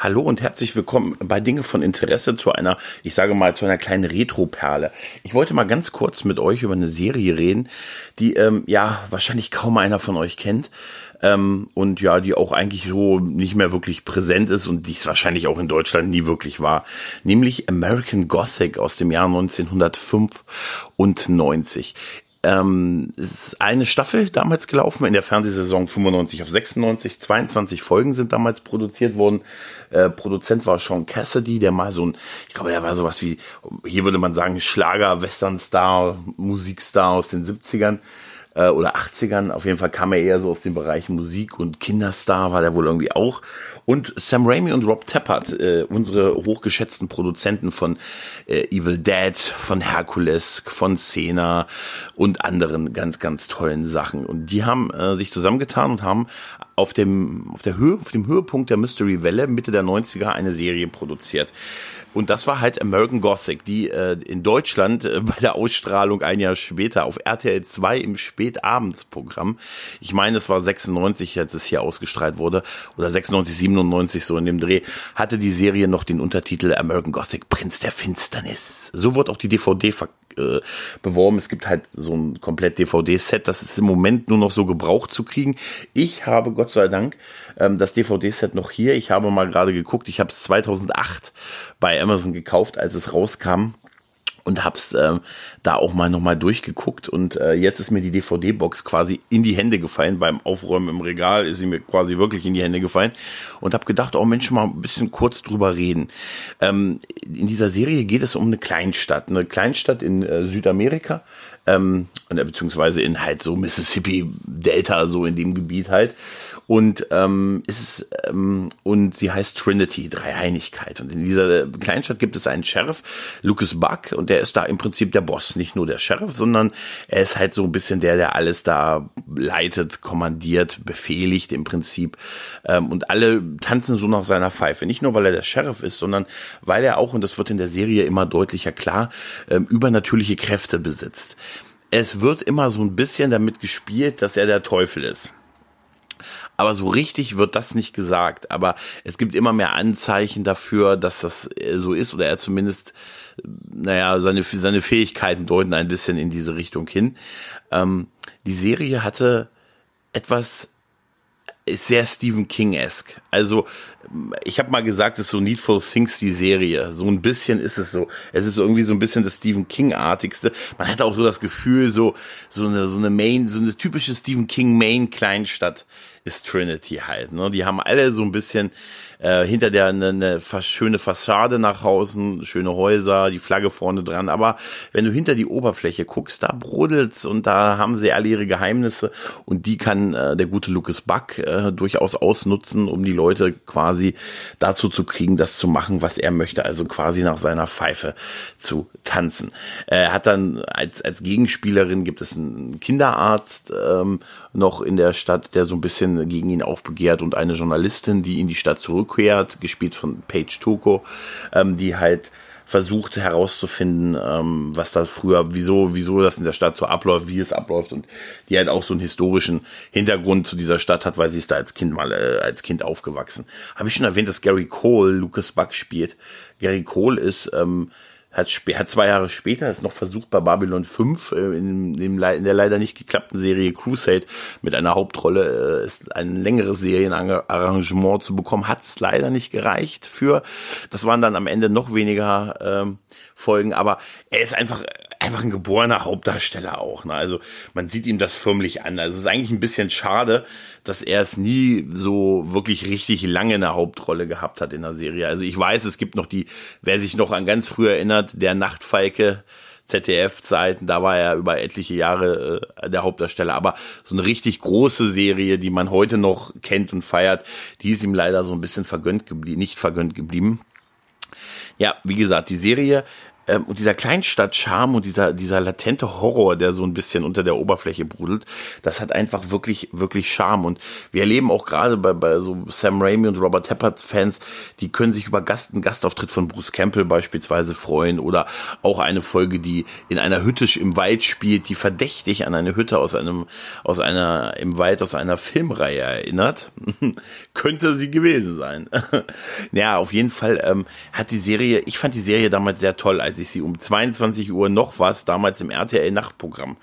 Hallo und herzlich willkommen bei Dinge von Interesse zu einer, ich sage mal, zu einer kleinen Retro-Perle. Ich wollte mal ganz kurz mit euch über eine Serie reden, die ähm, ja wahrscheinlich kaum einer von euch kennt ähm, und ja, die auch eigentlich so nicht mehr wirklich präsent ist und die es wahrscheinlich auch in Deutschland nie wirklich war, nämlich American Gothic aus dem Jahr 1995. Ähm, es ist eine Staffel damals gelaufen in der Fernsehsaison 95 auf 96. 22 Folgen sind damals produziert worden. Äh, Produzent war Sean Cassidy, der mal so ein, ich glaube, er war sowas wie, hier würde man sagen, Schlager, Western-Star, Musikstar aus den 70ern äh, oder 80ern. Auf jeden Fall kam er eher so aus dem Bereich Musik und Kinderstar war der wohl irgendwie auch. Und Sam Raimi und Rob Tappert, äh, unsere hochgeschätzten Produzenten von äh, Evil Dead, von Hercules, von Cena und anderen ganz, ganz tollen Sachen. Und die haben äh, sich zusammengetan und haben auf dem, auf der Höhe, auf dem Höhepunkt der Mystery Welle Mitte der 90er eine Serie produziert. Und das war halt American Gothic, die äh, in Deutschland äh, bei der Ausstrahlung ein Jahr später auf RTL 2 im Spätabendsprogramm, ich meine, es war 96, als es hier ausgestrahlt wurde, oder 96, 97 so in dem Dreh, hatte die Serie noch den Untertitel American Gothic Prinz der Finsternis. So wurde auch die DVD ver äh, beworben. Es gibt halt so ein komplett DVD-Set, das ist im Moment nur noch so gebraucht zu kriegen. Ich habe Gott sei Dank ähm, das DVD-Set noch hier. Ich habe mal gerade geguckt, ich habe es 2008 bei Amazon gekauft, als es rauskam und hab's äh, da auch mal nochmal durchgeguckt und äh, jetzt ist mir die DVD-Box quasi in die Hände gefallen beim Aufräumen im Regal ist sie mir quasi wirklich in die Hände gefallen und habe gedacht, oh Mensch, mal ein bisschen kurz drüber reden. Ähm, in dieser Serie geht es um eine Kleinstadt, eine Kleinstadt in äh, Südamerika, ähm, beziehungsweise in halt so Mississippi Delta, so in dem Gebiet halt. Und ähm, ist ähm, und sie heißt Trinity, Dreieinigkeit. Und in dieser Kleinstadt gibt es einen Sheriff, Lucas Buck, und der ist da im Prinzip der Boss, nicht nur der Sheriff, sondern er ist halt so ein bisschen der, der alles da leitet, kommandiert, befehligt im Prinzip. Ähm, und alle tanzen so nach seiner Pfeife. Nicht nur, weil er der Sheriff ist, sondern weil er auch, und das wird in der Serie immer deutlicher klar, ähm, übernatürliche Kräfte besitzt es wird immer so ein bisschen damit gespielt, dass er der Teufel ist. Aber so richtig wird das nicht gesagt. Aber es gibt immer mehr Anzeichen dafür, dass das äh, so ist oder er zumindest, naja, seine, seine Fähigkeiten deuten ein bisschen in diese Richtung hin. Ähm, die Serie hatte etwas ist sehr Stephen King-esque. Also ich habe mal gesagt, es ist so Needful Things die Serie. So ein bisschen ist es so. Es ist irgendwie so ein bisschen das Stephen King-artigste. Man hat auch so das Gefühl, so so eine so eine Main, so eine typische Stephen King Main Kleinstadt ist Trinity halt. Ne? Die haben alle so ein bisschen äh, hinter der eine, eine schöne Fassade nach außen, schöne Häuser, die Flagge vorne dran. Aber wenn du hinter die Oberfläche guckst, da brodelt's und da haben sie alle ihre Geheimnisse und die kann äh, der gute Lucas Buck äh, durchaus ausnutzen, um die Leute quasi dazu zu kriegen, das zu machen, was er möchte, also quasi nach seiner Pfeife zu tanzen. Er hat dann als als Gegenspielerin gibt es einen Kinderarzt ähm, noch in der Stadt, der so ein bisschen gegen ihn aufbegehrt und eine Journalistin, die in die Stadt zurückkehrt, gespielt von Paige Toko, ähm, die halt versucht herauszufinden, ähm, was da früher, wieso, wieso das in der Stadt so abläuft, wie es abläuft und die halt auch so einen historischen Hintergrund zu dieser Stadt hat, weil sie ist da als Kind mal äh, als Kind aufgewachsen. Habe ich schon erwähnt, dass Gary Cole Lucas Buck spielt. Gary Cole ist ähm, hat, hat zwei Jahre später es noch versucht bei Babylon 5 äh, in, in, in, der leider nicht geklappten Serie Crusade mit einer Hauptrolle äh, ist ein längeres Serienarrangement zu bekommen, hat es leider nicht gereicht für. Das waren dann am Ende noch weniger ähm, Folgen, aber er ist einfach einfach ein geborener Hauptdarsteller auch. Ne? Also man sieht ihm das förmlich an. Also es ist eigentlich ein bisschen schade, dass er es nie so wirklich richtig lange in der Hauptrolle gehabt hat in der Serie. Also ich weiß, es gibt noch die, wer sich noch an ganz früh erinnert, der Nachtfalke. ZDF-Zeiten, da war er über etliche Jahre äh, der Hauptdarsteller. Aber so eine richtig große Serie, die man heute noch kennt und feiert, die ist ihm leider so ein bisschen vergönnt geblieben, nicht vergönnt geblieben. Ja, wie gesagt, die Serie ähm, und dieser Kleinstadt-Charme und dieser, dieser latente Horror, der so ein bisschen unter der Oberfläche brudelt, das hat einfach wirklich, wirklich Charme. Und wir erleben auch gerade bei, bei so Sam Raimi und Robert Tappert-Fans, die können sich über Gast, einen Gastauftritt von Bruce Campbell beispielsweise freuen oder auch eine Folge, die in einer Hütte im Wald spielt, die verdächtig an eine Hütte aus einem, aus einer, im Wald aus einer Filmreihe erinnert. Könnte sie gewesen sein. ja, auf jeden Fall ähm, hat die Serie, ich fand die Serie damals sehr toll, als ich sie um 22 Uhr noch was damals im RTL Nachtprogramm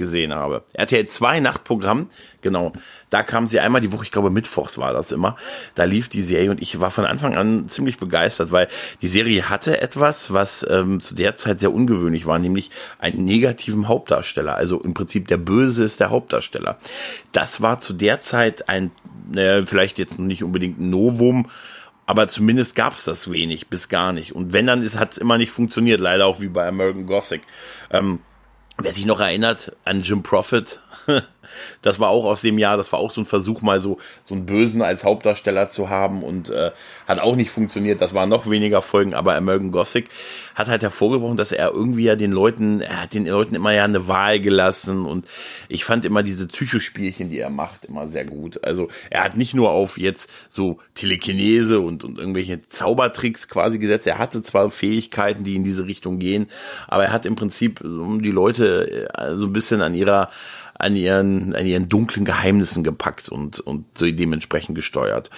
gesehen habe. RTL 2 Nachtprogramm, genau. Da kam sie einmal die Woche, ich glaube Mittwochs war das immer. Da lief die Serie und ich war von Anfang an ziemlich begeistert, weil die Serie hatte etwas, was ähm, zu der Zeit sehr ungewöhnlich war, nämlich einen negativen Hauptdarsteller. Also im Prinzip der Böse ist der Hauptdarsteller. Das war zu der Zeit ein, naja, vielleicht jetzt nicht unbedingt ein Novum, aber zumindest gab es das wenig bis gar nicht. Und wenn dann ist, hat es immer nicht funktioniert, leider auch wie bei American Gothic. Ähm, wer sich noch erinnert an Jim Prophet, das war auch aus dem Jahr, das war auch so ein Versuch, mal so, so einen Bösen als Hauptdarsteller zu haben und äh, hat auch nicht funktioniert. Das waren noch weniger Folgen, aber American Gothic hat halt hervorgebrochen, dass er irgendwie ja den Leuten, er hat den Leuten immer ja eine Wahl gelassen und ich fand immer diese Psychospielchen, die er macht, immer sehr gut. Also er hat nicht nur auf jetzt so Telekinese und, und irgendwelche Zaubertricks quasi gesetzt, er hatte zwar Fähigkeiten, die in diese Richtung gehen, aber er hat im Prinzip um die Leute äh, so ein bisschen an ihrer an ihren, an ihren dunklen Geheimnissen gepackt und, und dementsprechend gesteuert.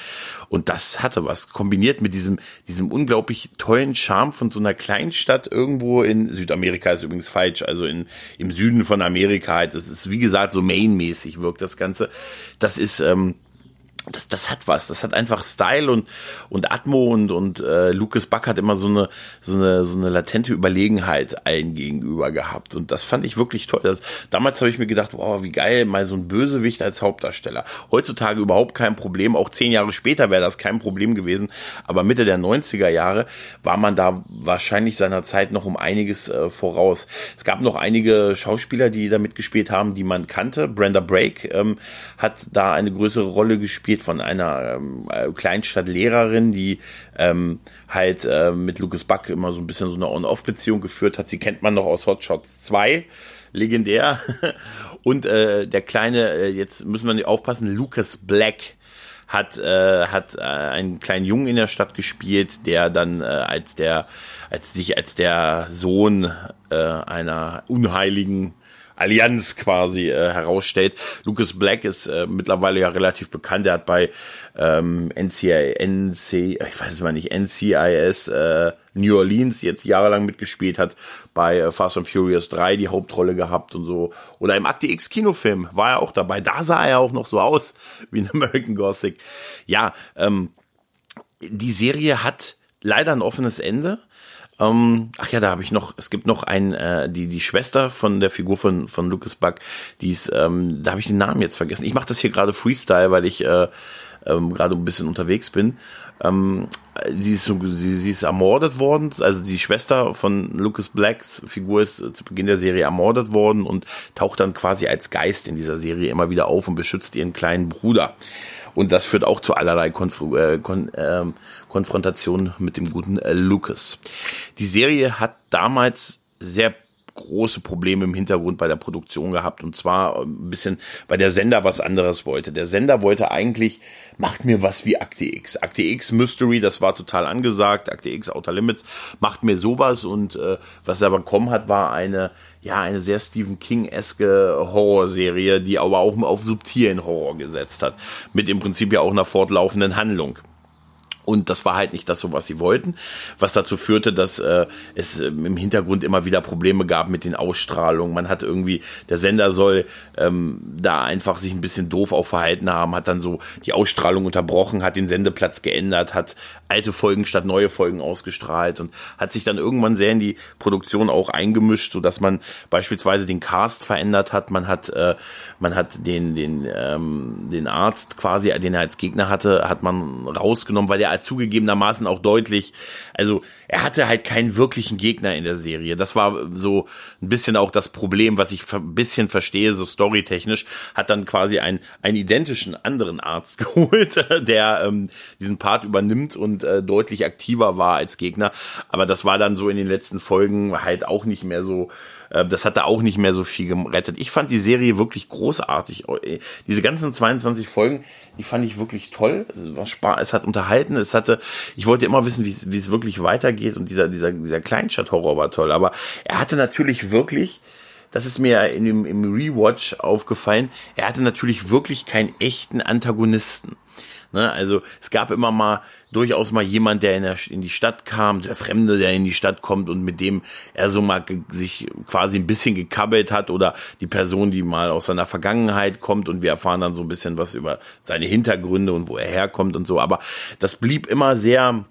Und das hatte was, kombiniert mit diesem, diesem unglaublich tollen Charme von so einer Kleinstadt irgendwo in Südamerika ist übrigens falsch, also in, im Süden von Amerika halt. Das ist, wie gesagt, so Main-mäßig wirkt das Ganze. Das ist, ähm, das, das hat was, das hat einfach Style und, und Atmo und, und äh, Lucas Buck hat immer so eine, so eine, so eine latente Überlegenheit allen gegenüber gehabt. Und das fand ich wirklich toll. Das, damals habe ich mir gedacht, wow, wie geil, mal so ein Bösewicht als Hauptdarsteller. Heutzutage überhaupt kein Problem. Auch zehn Jahre später wäre das kein Problem gewesen. Aber Mitte der 90er Jahre war man da wahrscheinlich seiner Zeit noch um einiges äh, voraus. Es gab noch einige Schauspieler, die da mitgespielt haben, die man kannte. Brenda Brake ähm, hat da eine größere Rolle gespielt gespielt von einer ähm, äh, Kleinstadtlehrerin, die ähm, halt äh, mit Lucas Buck immer so ein bisschen so eine On-Off-Beziehung geführt hat. Sie kennt man noch aus Hot Shots 2 legendär. Und äh, der kleine, äh, jetzt müssen wir nicht aufpassen, Lucas Black hat äh, hat äh, einen kleinen Jungen in der Stadt gespielt, der dann äh, als der als sich als der Sohn äh, einer unheiligen Allianz quasi äh, herausstellt. Lucas Black ist äh, mittlerweile ja relativ bekannt. Er hat bei ähm, NCI, NC, ich weiß es mal nicht, NCIS äh, New Orleans jetzt jahrelang mitgespielt, hat bei äh, Fast and Furious 3 die Hauptrolle gehabt und so. Oder im Akte X Kinofilm war er auch dabei. Da sah er auch noch so aus wie in American Gothic. Ja, ähm, die Serie hat leider ein offenes Ende. Ähm, ach ja, da habe ich noch, es gibt noch ein, äh, die, die Schwester von der Figur von, von Lucas Buck, die ist, ähm, da habe ich den Namen jetzt vergessen. Ich mache das hier gerade Freestyle, weil ich äh, ähm, gerade ein bisschen unterwegs bin. Ähm, sie, ist, sie, sie ist ermordet worden, also die Schwester von Lucas Blacks Figur ist zu Beginn der Serie ermordet worden und taucht dann quasi als Geist in dieser Serie immer wieder auf und beschützt ihren kleinen Bruder. Und das führt auch zu allerlei Konf äh, Kon äh, Konfrontationen mit dem guten äh, Lucas. Die Serie hat damals sehr große Probleme im Hintergrund bei der Produktion gehabt und zwar ein bisschen, weil der Sender was anderes wollte. Der Sender wollte eigentlich, macht mir was wie Akte X. Akte X Mystery, das war total angesagt, Akte X Outer Limits, macht mir sowas und äh, was er bekommen hat, war eine ja, eine sehr Stephen King-eske Horrorserie, die aber auch auf subtilen Horror gesetzt hat. Mit im Prinzip ja auch einer fortlaufenden Handlung. Und das war halt nicht das, so was sie wollten, was dazu führte, dass äh, es äh, im Hintergrund immer wieder Probleme gab mit den Ausstrahlungen. Man hat irgendwie, der Sender soll ähm, da einfach sich ein bisschen doof auch verhalten haben, hat dann so die Ausstrahlung unterbrochen, hat den Sendeplatz geändert, hat alte Folgen statt neue Folgen ausgestrahlt und hat sich dann irgendwann sehr in die Produktion auch eingemischt, so dass man beispielsweise den Cast verändert hat. Man hat, äh, man hat den, den, ähm, den Arzt quasi, den er als Gegner hatte, hat man rausgenommen, weil der zugegebenermaßen auch deutlich, also er hatte halt keinen wirklichen Gegner in der Serie. Das war so ein bisschen auch das Problem, was ich ein bisschen verstehe, so storytechnisch, hat dann quasi einen, einen identischen anderen Arzt geholt, der ähm, diesen Part übernimmt und äh, deutlich aktiver war als Gegner. Aber das war dann so in den letzten Folgen halt auch nicht mehr so das hat da auch nicht mehr so viel gerettet. Ich fand die Serie wirklich großartig. Oh, diese ganzen 22 Folgen, die fand ich wirklich toll. Es war Spaß, es hat unterhalten, es hatte, ich wollte immer wissen, wie es wirklich weitergeht und dieser, dieser, dieser Kleinstadt-Horror war toll. Aber er hatte natürlich wirklich, das ist mir in dem, im Rewatch aufgefallen, er hatte natürlich wirklich keinen echten Antagonisten. Ne? Also es gab immer mal durchaus mal jemand, der in, der, in die Stadt kam, der Fremde, der in die Stadt kommt und mit dem er so mal sich quasi ein bisschen gekabbelt hat oder die Person, die mal aus seiner Vergangenheit kommt und wir erfahren dann so ein bisschen was über seine Hintergründe und wo er herkommt und so. Aber das blieb immer sehr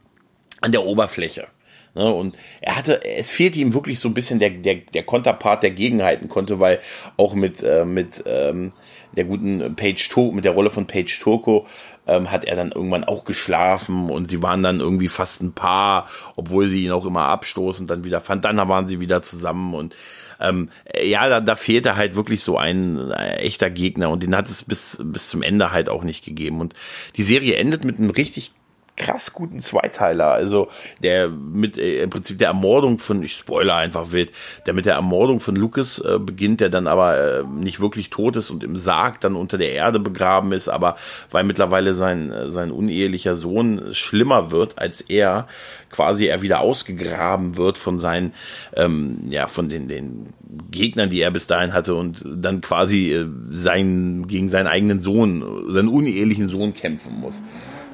an der Oberfläche. Ne, und er hatte, es fehlte ihm wirklich so ein bisschen der, der, der Konterpart, der gegenhalten konnte, weil auch mit, äh, mit ähm, der guten Page Turko, mit der Rolle von Page Turko, ähm, hat er dann irgendwann auch geschlafen und sie waren dann irgendwie fast ein Paar, obwohl sie ihn auch immer abstoßend dann wieder fand. Dann waren sie wieder zusammen und ähm, ja, da, da fehlte halt wirklich so ein äh, echter Gegner und den hat es bis, bis zum Ende halt auch nicht gegeben. Und die Serie endet mit einem richtig krass guten Zweiteiler. Also der mit äh, im Prinzip der Ermordung von, ich spoiler einfach wild, der mit der Ermordung von Lucas äh, beginnt, der dann aber äh, nicht wirklich tot ist und im Sarg dann unter der Erde begraben ist, aber weil mittlerweile sein, äh, sein unehelicher Sohn schlimmer wird als er, quasi er wieder ausgegraben wird von seinen, ähm, ja, von den, den Gegnern, die er bis dahin hatte und dann quasi äh, sein, gegen seinen eigenen Sohn, seinen unehelichen Sohn kämpfen muss.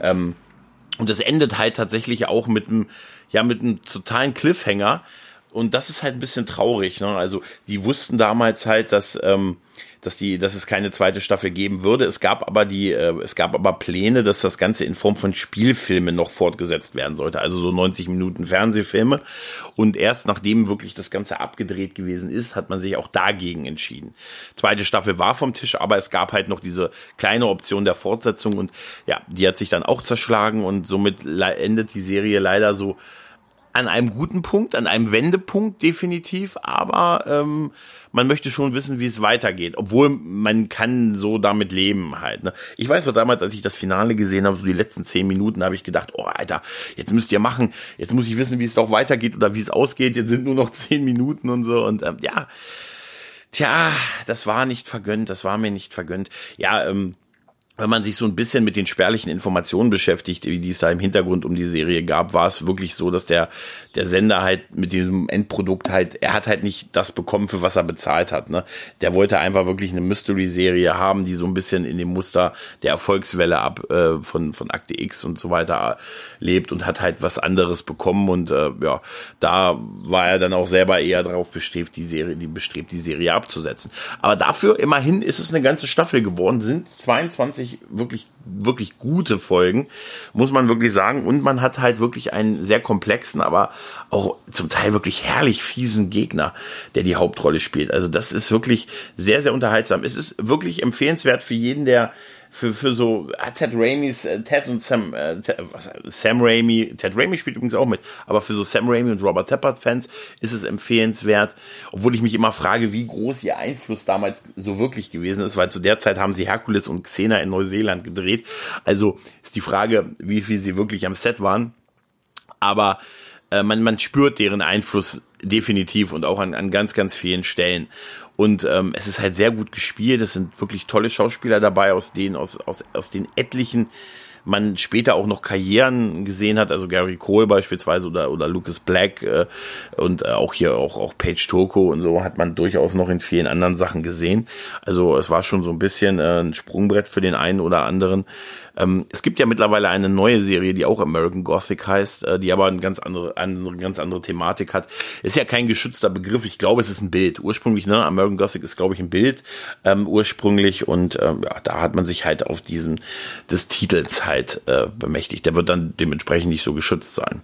Ähm, und es endet halt tatsächlich auch mit einem, ja, mit einem totalen Cliffhanger. Und das ist halt ein bisschen traurig. Ne? Also die wussten damals halt, dass ähm, dass die, dass es keine zweite Staffel geben würde. Es gab aber die, äh, es gab aber Pläne, dass das Ganze in Form von Spielfilmen noch fortgesetzt werden sollte. Also so 90 Minuten Fernsehfilme. Und erst nachdem wirklich das Ganze abgedreht gewesen ist, hat man sich auch dagegen entschieden. Zweite Staffel war vom Tisch, aber es gab halt noch diese kleine Option der Fortsetzung und ja, die hat sich dann auch zerschlagen und somit endet die Serie leider so an einem guten Punkt, an einem Wendepunkt definitiv, aber ähm, man möchte schon wissen, wie es weitergeht, obwohl man kann so damit leben halt. Ne? Ich weiß noch damals, als ich das Finale gesehen habe, so die letzten zehn Minuten, habe ich gedacht, oh Alter, jetzt müsst ihr machen, jetzt muss ich wissen, wie es doch weitergeht oder wie es ausgeht. Jetzt sind nur noch zehn Minuten und so und ähm, ja, tja, das war nicht vergönnt, das war mir nicht vergönnt. Ja, ähm, wenn man sich so ein bisschen mit den spärlichen Informationen beschäftigt, die es da im Hintergrund um die Serie gab, war es wirklich so, dass der, der Sender halt mit diesem Endprodukt halt, er hat halt nicht das bekommen, für was er bezahlt hat. Ne? Der wollte einfach wirklich eine Mystery-Serie haben, die so ein bisschen in dem Muster der Erfolgswelle ab äh, von, von Akte X und so weiter lebt und hat halt was anderes bekommen. Und äh, ja, da war er dann auch selber eher darauf bestrebt, die Serie, die bestrebt, die Serie abzusetzen. Aber dafür immerhin ist es eine ganze Staffel geworden, sind 22 wirklich, wirklich, wirklich gute Folgen, muss man wirklich sagen. Und man hat halt wirklich einen sehr komplexen, aber auch zum Teil wirklich herrlich fiesen Gegner, der die Hauptrolle spielt. Also das ist wirklich sehr, sehr unterhaltsam. Es ist wirklich empfehlenswert für jeden, der für, für so ah, Ted Raimis, äh, Ted und Sam, äh, was, Sam Raimi, Ted Raimi spielt übrigens auch mit, aber für so Sam Raimi und Robert Tappert Fans ist es empfehlenswert, obwohl ich mich immer frage, wie groß ihr Einfluss damals so wirklich gewesen ist, weil zu der Zeit haben sie Herkules und Xena in Neuseeland gedreht. Also ist die Frage, wie viel sie wirklich am Set waren. Aber äh, man, man spürt deren Einfluss definitiv und auch an, an ganz, ganz vielen Stellen. Und ähm, es ist halt sehr gut gespielt. Es sind wirklich tolle Schauspieler dabei, aus denen, aus, aus, aus den etlichen man später auch noch Karrieren gesehen hat, also Gary Cole beispielsweise oder, oder Lucas Black äh, und äh, auch hier auch, auch Paige Turco und so hat man durchaus noch in vielen anderen Sachen gesehen. Also es war schon so ein bisschen äh, ein Sprungbrett für den einen oder anderen. Ähm, es gibt ja mittlerweile eine neue Serie, die auch American Gothic heißt, äh, die aber eine ganz andere, eine ganz andere Thematik hat. Ist ja kein geschützter Begriff. Ich glaube, es ist ein Bild. Ursprünglich, ne, American Gothic ist, glaube ich, ein Bild ähm, ursprünglich und ähm, ja, da hat man sich halt auf diesen des Titels halt Copyright äh, bemächtigt. Der wird dann dementsprechend nicht so geschützt sein.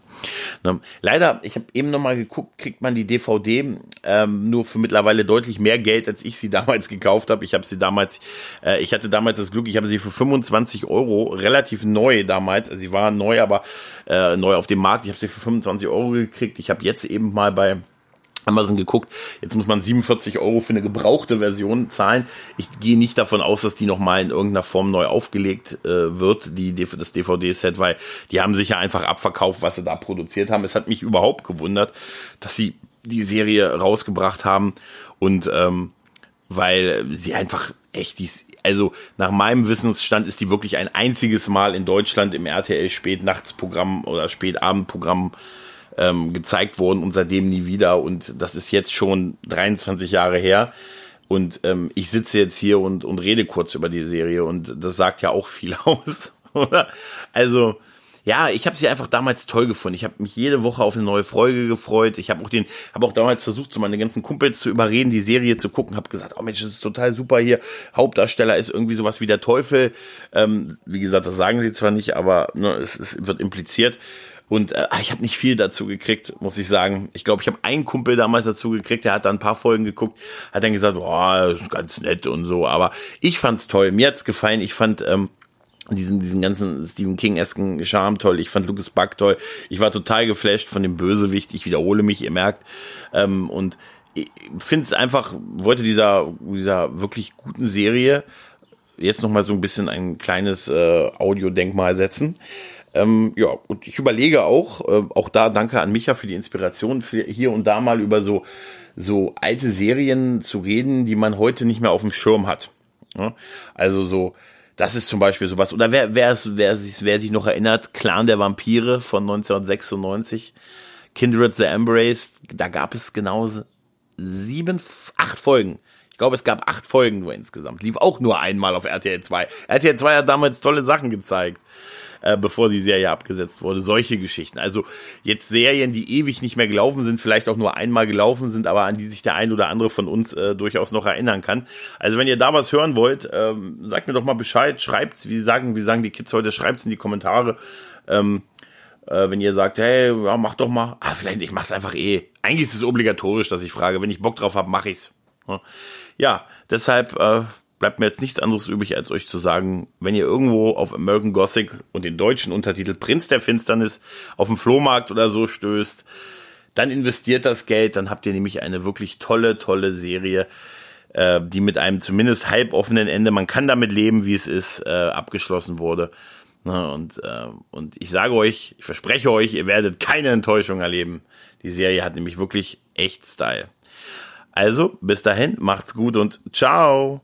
Ne? Leider, ich habe eben nochmal geguckt, kriegt man die DVD ähm, nur für mittlerweile deutlich mehr Geld, als ich sie damals gekauft habe. Ich habe sie damals, äh, ich hatte damals das Glück, ich habe sie für 25 Euro relativ neu damals. Also sie war neu, aber äh, neu auf dem Markt. Ich habe sie für 25 Euro gekriegt. Ich habe jetzt eben mal bei Amazon geguckt, jetzt muss man 47 Euro für eine gebrauchte Version zahlen. Ich gehe nicht davon aus, dass die nochmal in irgendeiner Form neu aufgelegt äh, wird, die, das DVD-Set, weil die haben sich ja einfach abverkauft, was sie da produziert haben. Es hat mich überhaupt gewundert, dass sie die Serie rausgebracht haben und ähm, weil sie einfach echt dies, also nach meinem Wissensstand ist die wirklich ein einziges Mal in Deutschland im RTL Spätnachtsprogramm oder Spätabendprogramm ähm, gezeigt worden und seitdem nie wieder. Und das ist jetzt schon 23 Jahre her. Und ähm, ich sitze jetzt hier und, und rede kurz über die Serie und das sagt ja auch viel aus? Also, ja, ich habe sie einfach damals toll gefunden. Ich habe mich jede Woche auf eine neue Folge gefreut. Ich habe auch den, auch damals versucht, so meine ganzen Kumpels zu überreden, die Serie zu gucken. Habe gesagt, oh Mensch, das ist total super hier. Hauptdarsteller ist irgendwie sowas wie der Teufel. Ähm, wie gesagt, das sagen sie zwar nicht, aber ne, es, es wird impliziert. Und äh, ich habe nicht viel dazu gekriegt, muss ich sagen. Ich glaube, ich habe einen Kumpel damals dazu gekriegt, der hat dann ein paar Folgen geguckt, hat dann gesagt, boah, das ist ganz nett und so. Aber ich fand's toll, mir hat's gefallen. Ich fand ähm, diesen, diesen ganzen Stephen King-esken Charme toll. Ich fand Lucas Buck toll. Ich war total geflasht von dem Bösewicht. Ich wiederhole mich, ihr merkt. Ähm, und ich finde es einfach, wollte dieser, dieser wirklich guten Serie jetzt nochmal so ein bisschen ein kleines äh, Audiodenkmal setzen. Ähm, ja, und ich überlege auch, äh, auch da danke an Micha für die Inspiration, für hier und da mal über so, so alte Serien zu reden, die man heute nicht mehr auf dem Schirm hat. Ja? Also so, das ist zum Beispiel sowas. Oder wer, wer, wer, sich, wer sich noch erinnert, Clan der Vampire von 1996, Kindred the Embraced, da gab es genau sieben, acht Folgen. Ich glaube, es gab acht Folgen nur insgesamt. Lief auch nur einmal auf RTL 2. RTL 2 hat damals tolle Sachen gezeigt äh, bevor die Serie abgesetzt wurde. Solche Geschichten. Also jetzt Serien, die ewig nicht mehr gelaufen sind, vielleicht auch nur einmal gelaufen sind, aber an die sich der ein oder andere von uns äh, durchaus noch erinnern kann. Also wenn ihr da was hören wollt, ähm, sagt mir doch mal Bescheid, schreibt's, wie sagen, wie sagen die Kids heute, schreibt's in die Kommentare. Ähm, äh, wenn ihr sagt, hey, ja, mach doch mal. Ah, vielleicht, ich mach's einfach eh. Eigentlich ist es obligatorisch, dass ich frage. Wenn ich Bock drauf habe, mach ich's. Ja, deshalb äh, bleibt mir jetzt nichts anderes übrig, als euch zu sagen, wenn ihr irgendwo auf American Gothic und den deutschen Untertitel Prinz der Finsternis auf dem Flohmarkt oder so stößt, dann investiert das Geld, dann habt ihr nämlich eine wirklich tolle, tolle Serie, äh, die mit einem zumindest halboffenen Ende, man kann damit leben, wie es ist, äh, abgeschlossen wurde. Na, und, äh, und ich sage euch, ich verspreche euch, ihr werdet keine Enttäuschung erleben. Die Serie hat nämlich wirklich echt Style. Also, bis dahin, macht's gut und ciao!